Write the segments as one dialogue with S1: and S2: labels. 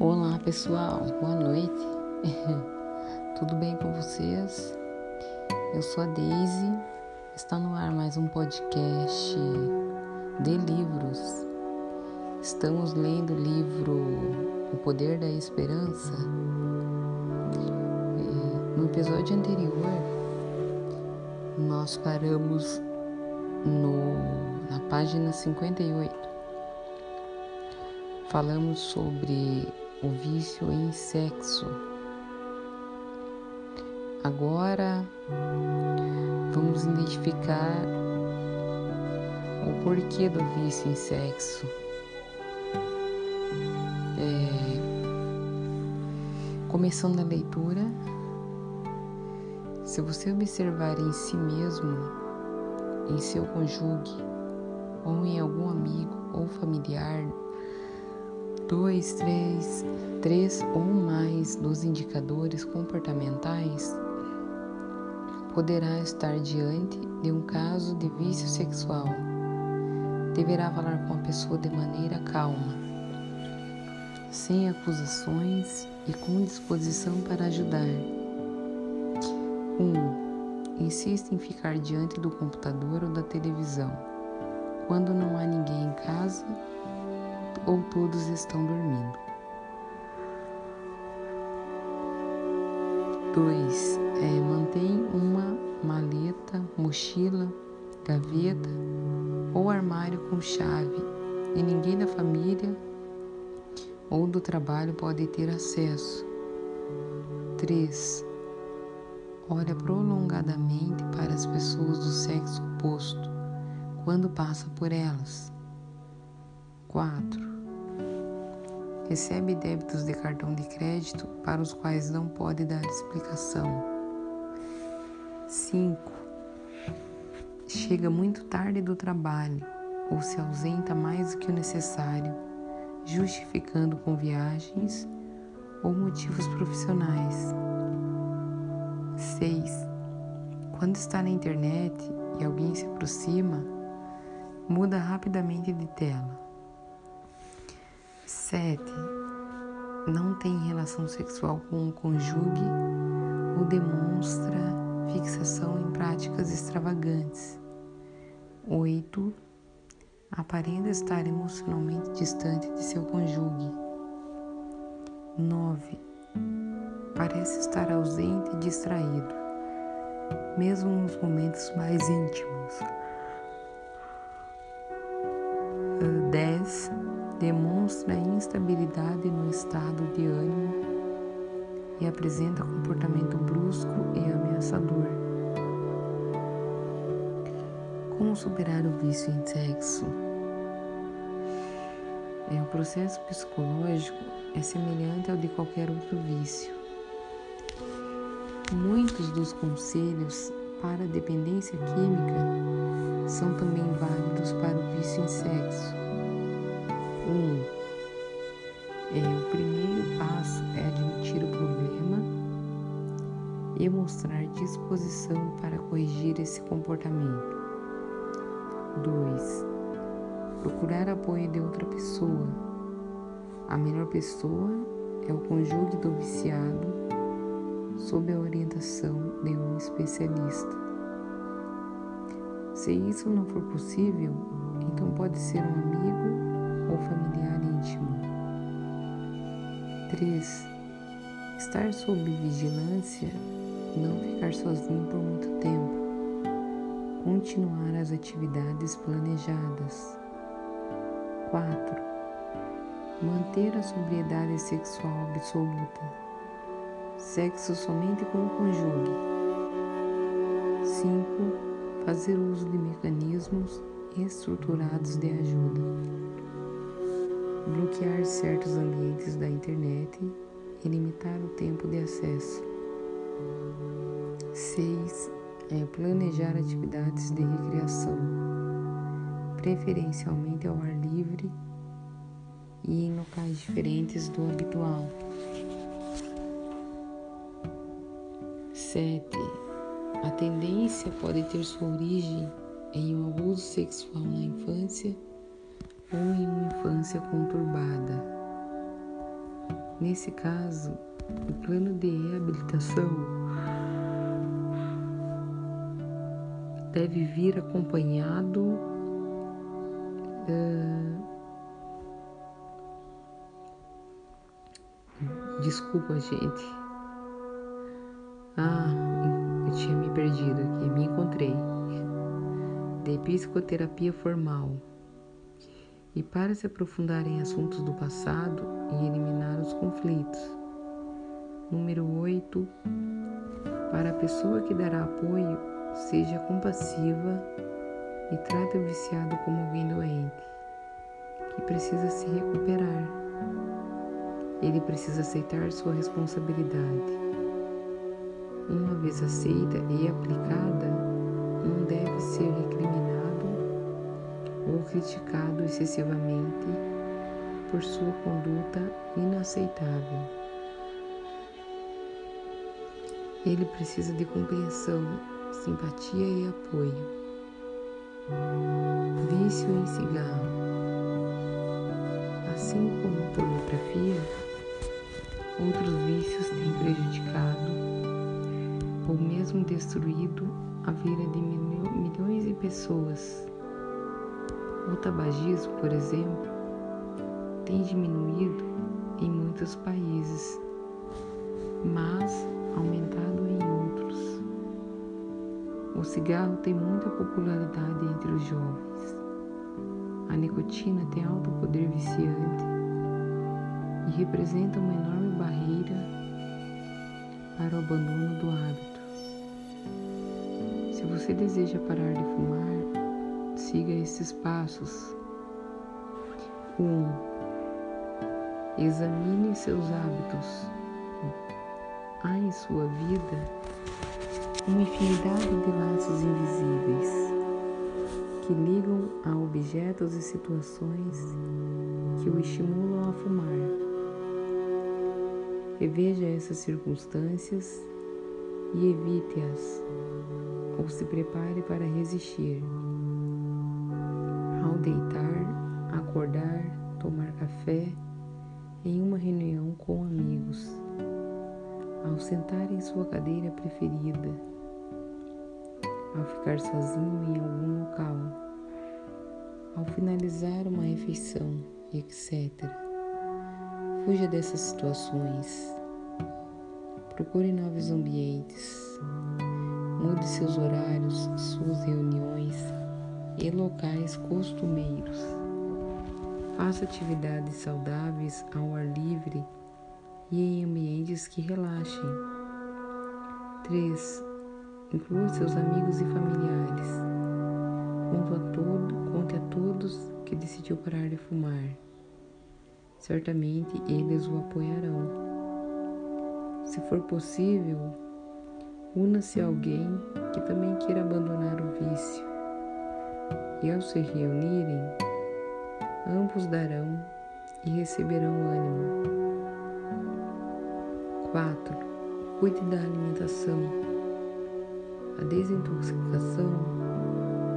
S1: Olá pessoal, boa noite. Tudo bem com vocês? Eu sou a Daisy. Está no ar mais um podcast de livros. Estamos lendo o livro O Poder da Esperança. É, no episódio anterior, nós paramos no, na página 58 falamos sobre o vício em sexo. Agora vamos identificar o porquê do vício em sexo. É, começando a leitura, se você observar em si mesmo, em seu cônjuge, ou em algum amigo ou familiar dois, três, três ou mais dos indicadores comportamentais, poderá estar diante de um caso de vício sexual. Deverá falar com a pessoa de maneira calma, sem acusações e com disposição para ajudar. 1. Um, insiste em ficar diante do computador ou da televisão. Quando não há ninguém em casa, ou todos estão dormindo. 2. É, mantém uma maleta, mochila, gaveta ou armário com chave e ninguém da família ou do trabalho pode ter acesso. 3. Olha prolongadamente para as pessoas do sexo oposto quando passa por elas. 4 recebe débitos de cartão de crédito para os quais não pode dar explicação. 5. Chega muito tarde do trabalho ou se ausenta mais do que o necessário, justificando com viagens ou motivos profissionais. 6. Quando está na internet e alguém se aproxima, muda rapidamente de tela 7. Não tem relação sexual com o cônjuge ou demonstra fixação em práticas extravagantes. 8. Aparenta estar emocionalmente distante de seu cônjuge. 9. Parece estar ausente e distraído, mesmo nos momentos mais íntimos. Demonstra instabilidade no estado de ânimo e apresenta comportamento brusco e ameaçador. Como superar o vício em sexo? É, o processo psicológico é semelhante ao de qualquer outro vício. Muitos dos conselhos para dependência química são também válidos para o vício em sexo. Um, é, o primeiro passo é admitir o problema e mostrar disposição para corrigir esse comportamento. 2. Procurar apoio de outra pessoa. A melhor pessoa é o cônjuge do viciado, sob a orientação de um especialista. Se isso não for possível, então pode ser um amigo ou familiar íntimo. 3. Estar sob vigilância, não ficar sozinho por muito tempo. Continuar as atividades planejadas. 4. Manter a sobriedade sexual absoluta. Sexo somente com o cônjuge. 5. Fazer uso de mecanismos estruturados de ajuda bloquear certos ambientes da internet e limitar o tempo de acesso. 6. É planejar atividades de recreação, preferencialmente ao ar livre e em locais diferentes do habitual. 7. A tendência pode ter sua origem em um abuso sexual na infância ou em uma infância conturbada. Nesse caso, o plano de reabilitação deve vir acompanhado uh, desculpa gente. Ah eu tinha me perdido aqui me encontrei. De psicoterapia formal e para se aprofundar em assuntos do passado e eliminar os conflitos. Número 8. Para a pessoa que dará apoio, seja compassiva e trate o viciado como alguém doente, que precisa se recuperar. Ele precisa aceitar sua responsabilidade. Uma vez aceita e aplicada, não deve ser recriminada ou criticado excessivamente por sua conduta inaceitável. Ele precisa de compreensão, simpatia e apoio. Vício em cigarro. Assim como pornografia, outros vícios têm prejudicado ou mesmo destruído a vida de milhões de pessoas o tabagismo, por exemplo, tem diminuído em muitos países, mas aumentado em outros. O cigarro tem muita popularidade entre os jovens. A nicotina tem alto poder viciante e representa uma enorme barreira para o abandono do hábito. Se você deseja parar de fumar, siga esses passos. 1. Um, examine seus hábitos. Há em sua vida uma infinidade de laços invisíveis que ligam a objetos e situações que o estimulam a fumar. Reveja essas circunstâncias e evite-as, ou se prepare para resistir ao deitar, acordar, tomar café em uma reunião com amigos, ao sentar em sua cadeira preferida, ao ficar sozinho em algum local, ao finalizar uma refeição, etc. Fuja dessas situações. Procure novos ambientes. Mude seus horários, suas reuniões e locais costumeiros. Faça atividades saudáveis ao ar livre e em ambientes que relaxem. 3. Inclua seus amigos e familiares. Conte a, todo, conte a todos que decidiu parar de fumar. Certamente eles o apoiarão. Se for possível, una-se a alguém que também queira abandonar o vício e ao se reunirem, ambos darão e receberão ânimo. 4. Cuide da alimentação. A desintoxicação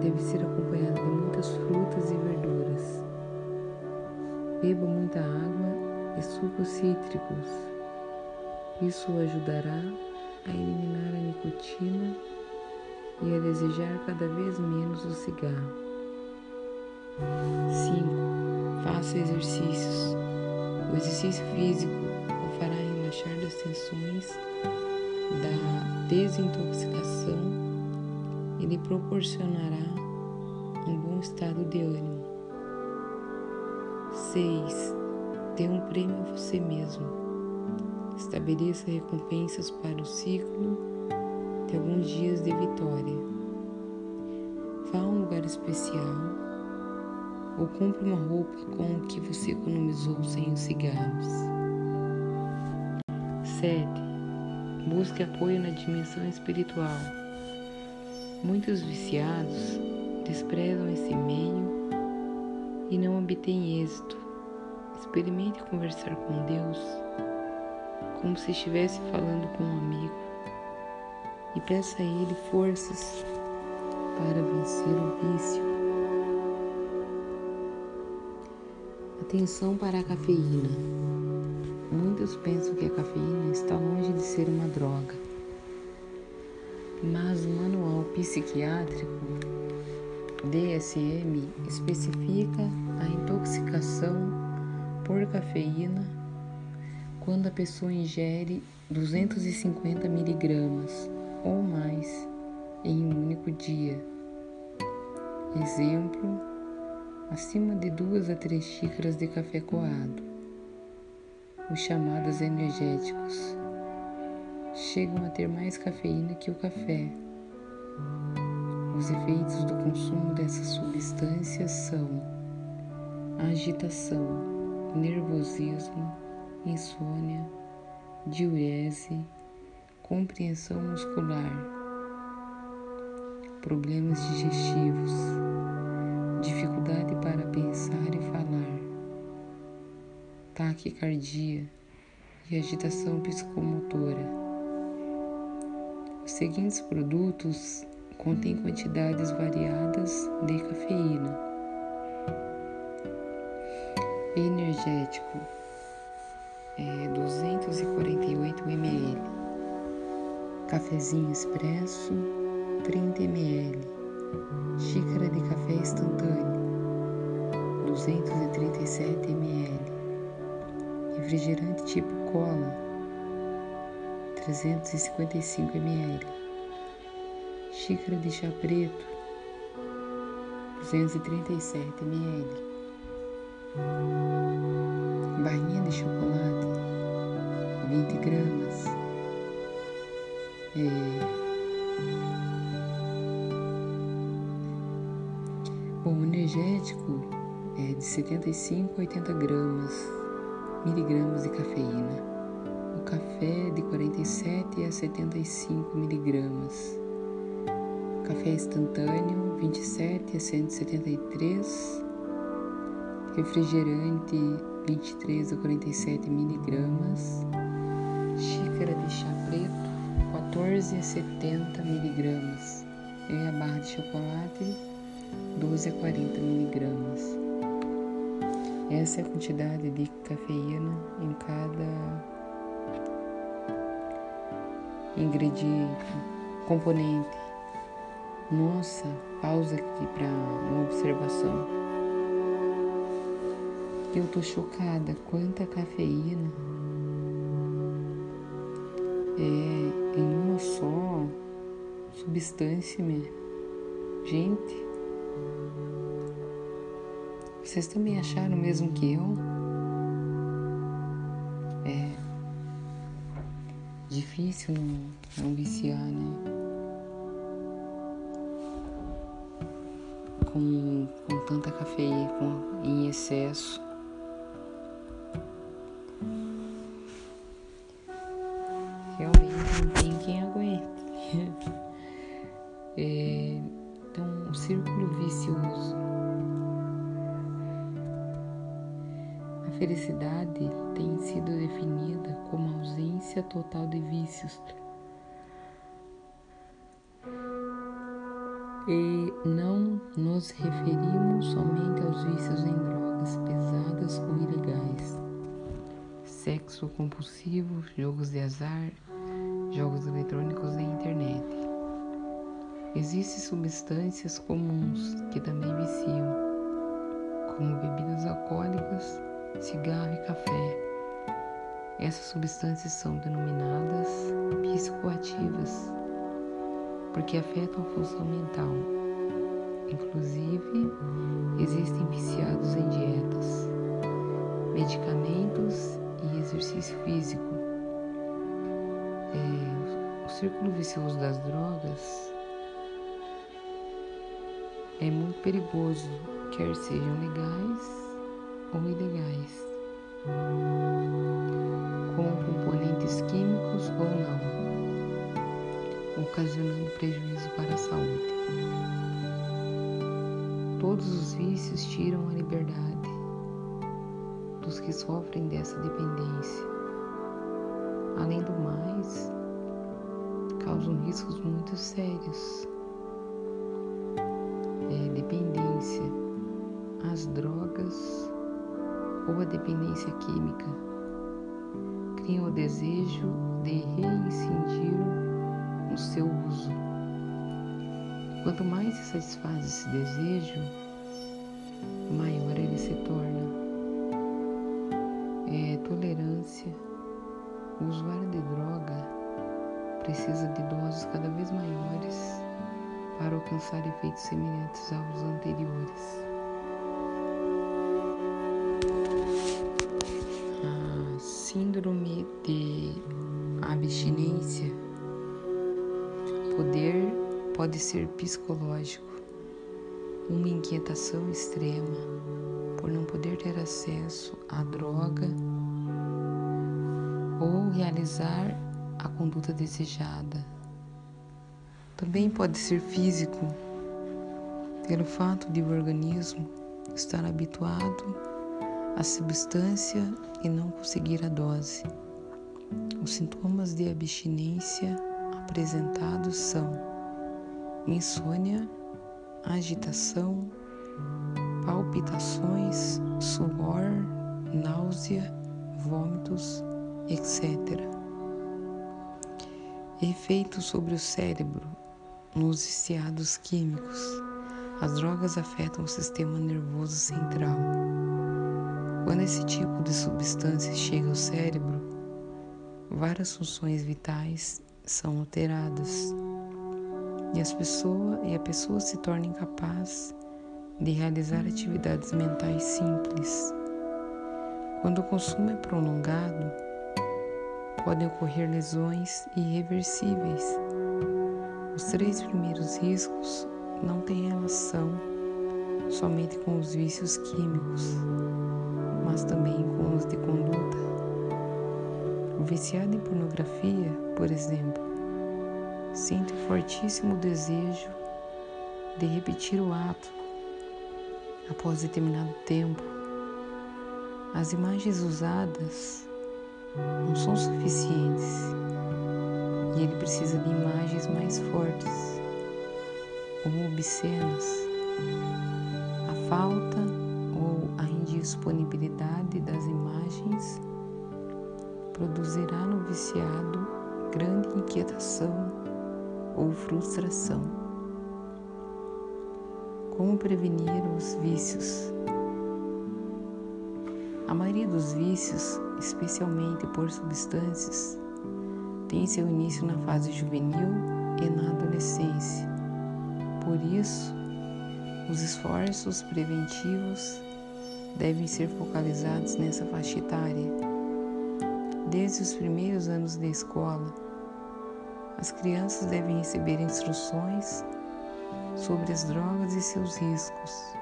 S1: deve ser acompanhada de muitas frutas e verduras. Beba muita água e sucos cítricos. Isso ajudará a eliminar a nicotina e a desejar cada vez menos o cigarro. 5. Faça exercícios. O exercício físico o fará relaxar das tensões da desintoxicação e lhe proporcionará um bom estado de ânimo. 6. Dê um prêmio a você mesmo. Estabeleça recompensas para o ciclo de alguns dias de vitória. Vá a um lugar especial ou compre uma roupa com o que você economizou sem os cigarros. 7. Busque apoio na dimensão espiritual. Muitos viciados desprezam esse meio e não obtêm êxito. Experimente conversar com Deus como se estivesse falando com um amigo e peça a Ele forças para vencer o vício. Atenção para a cafeína. Muitos pensam que a cafeína está longe de ser uma droga, mas o manual psiquiátrico DSM especifica a intoxicação por cafeína quando a pessoa ingere 250 miligramas ou mais em um único dia. Exemplo, acima de duas a três xícaras de café coado. Os chamados energéticos chegam a ter mais cafeína que o café. Os efeitos do consumo dessas substâncias são agitação, nervosismo, insônia, diurese, compreensão muscular, problemas digestivos, dificuldade para pensar e falar, taquicardia e agitação psicomotora. Os seguintes produtos contêm quantidades variadas de cafeína. Energético é 248 ml. Cafezinho expresso 30 ml. Xícara de café instantâneo 237 ml. Refrigerante tipo cola 355 ml. Xícara de chá preto 237 ml. Barrinha de chocolate 20 gramas. É... Bom, energético é de 75 a 80 gramas, miligramas de cafeína. O café de 47 a 75 miligramas. Café instantâneo 27 a 173. Refrigerante 23 a 47 miligramas xícara de chá preto, 14 a 70 miligramas. E a barra de chocolate, 12 a 40 miligramas. Essa é a quantidade de cafeína em cada ingrediente, componente. Nossa, pausa aqui para uma observação. Eu tô chocada quanta cafeína é, em uma só substância, minha. gente. Vocês também acharam mesmo que eu? É difícil não, não viciar, né? Com, com tanta cafeína em excesso. Existem substâncias comuns que também viciam, como bebidas alcoólicas, cigarro e café. Essas substâncias são denominadas psicoativas porque afetam a função mental. Inclusive, existem viciados em dietas, medicamentos e exercício físico. É, o círculo vicioso das drogas é muito perigoso, quer sejam legais ou ilegais, com componentes químicos ou não, ocasionando prejuízo para a saúde. Todos os vícios tiram a liberdade dos que sofrem dessa dependência. Além do mais, causam riscos muito sérios dependência química, criam o desejo de reincidir no seu uso. Quanto mais se satisfaz esse desejo, maior ele se torna. É tolerância. O usuário de droga precisa de doses cada vez maiores para alcançar efeitos semelhantes aos anteriores. Ser psicológico, uma inquietação extrema por não poder ter acesso à droga ou realizar a conduta desejada. Também pode ser físico, pelo fato de o organismo estar habituado à substância e não conseguir a dose. Os sintomas de abstinência apresentados são insônia, agitação, palpitações, suor, náusea, vômitos, etc. Efeito sobre o cérebro nos viciados químicos. As drogas afetam o sistema nervoso central. Quando esse tipo de substância chega ao cérebro, várias funções vitais são alteradas e, as pessoa, e a pessoa se torna incapaz de realizar atividades mentais simples. Quando o consumo é prolongado, podem ocorrer lesões irreversíveis. Os três primeiros riscos não têm relação somente com os vícios químicos, mas também com os de conduta. O viciado em pornografia, por exemplo, sente um fortíssimo desejo de repetir o ato após determinado tempo. As imagens usadas não são suficientes e ele precisa de imagens mais fortes ou obscenas. A falta ou a indisponibilidade das imagens produzirá no viciado grande inquietação ou frustração. Como prevenir os vícios? A maioria dos vícios, especialmente por substâncias, tem seu início na fase juvenil e na adolescência. Por isso, os esforços preventivos devem ser focalizados nessa faixa etária. Desde os primeiros anos da escola, as crianças devem receber instruções sobre as drogas e seus riscos.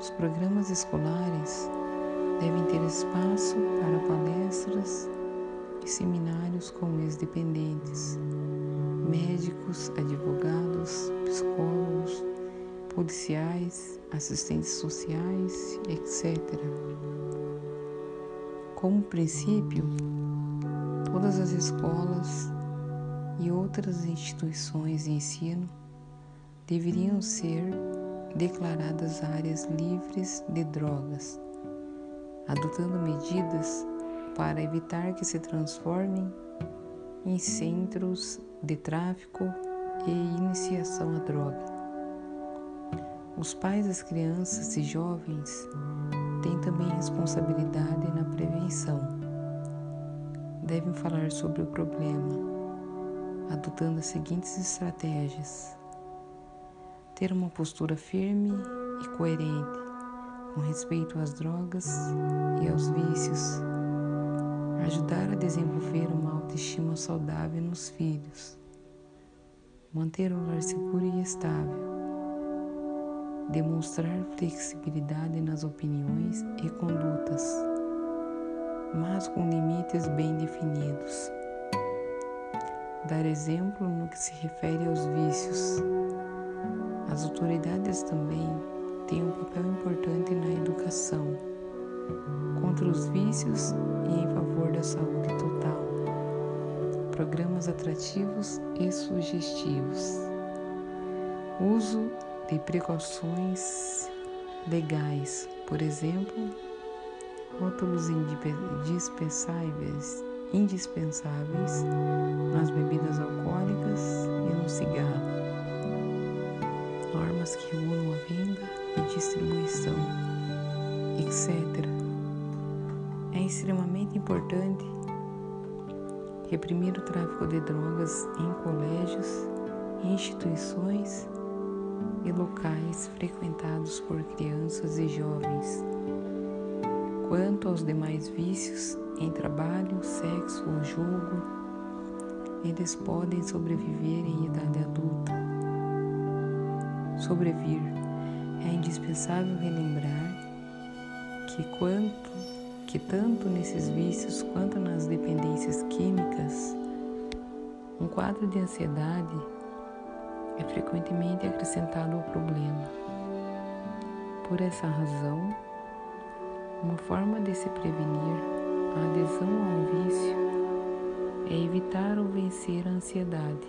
S1: Os programas escolares devem ter espaço para palestras e seminários com ex-dependentes, médicos, advogados, psicólogos, policiais, assistentes sociais, etc. Como princípio, todas as escolas e outras instituições de ensino deveriam ser declaradas áreas livres de drogas adotando medidas para evitar que se transformem em centros de tráfico e iniciação à droga. Os pais das crianças e jovens têm também responsabilidade na prevenção. Devem falar sobre o problema, adotando as seguintes estratégias: ter uma postura firme e coerente com respeito às drogas e aos vícios, ajudar a desenvolver uma autoestima saudável nos filhos, manter o lar seguro e estável, demonstrar flexibilidade nas opiniões e condutas, mas com limites bem definidos. Dar exemplo no que se refere aos vícios. As autoridades também tem um papel importante na educação contra os vícios e em favor da saúde total. Programas atrativos e sugestivos. Uso de precauções legais, por exemplo, rótulos indispensáveis indispensáveis nas bebidas alcoólicas e no cigarro. Normas que regulam a venda e distribuição, etc. É extremamente importante reprimir o tráfico de drogas em colégios, instituições e locais frequentados por crianças e jovens. Quanto aos demais vícios em trabalho, sexo ou jogo, eles podem sobreviver em idade adulta. Sobrevir é indispensável relembrar que quanto que tanto nesses vícios quanto nas dependências químicas, um quadro de ansiedade é frequentemente acrescentado ao problema. Por essa razão, uma forma de se prevenir a adesão a um vício é evitar ou vencer a ansiedade.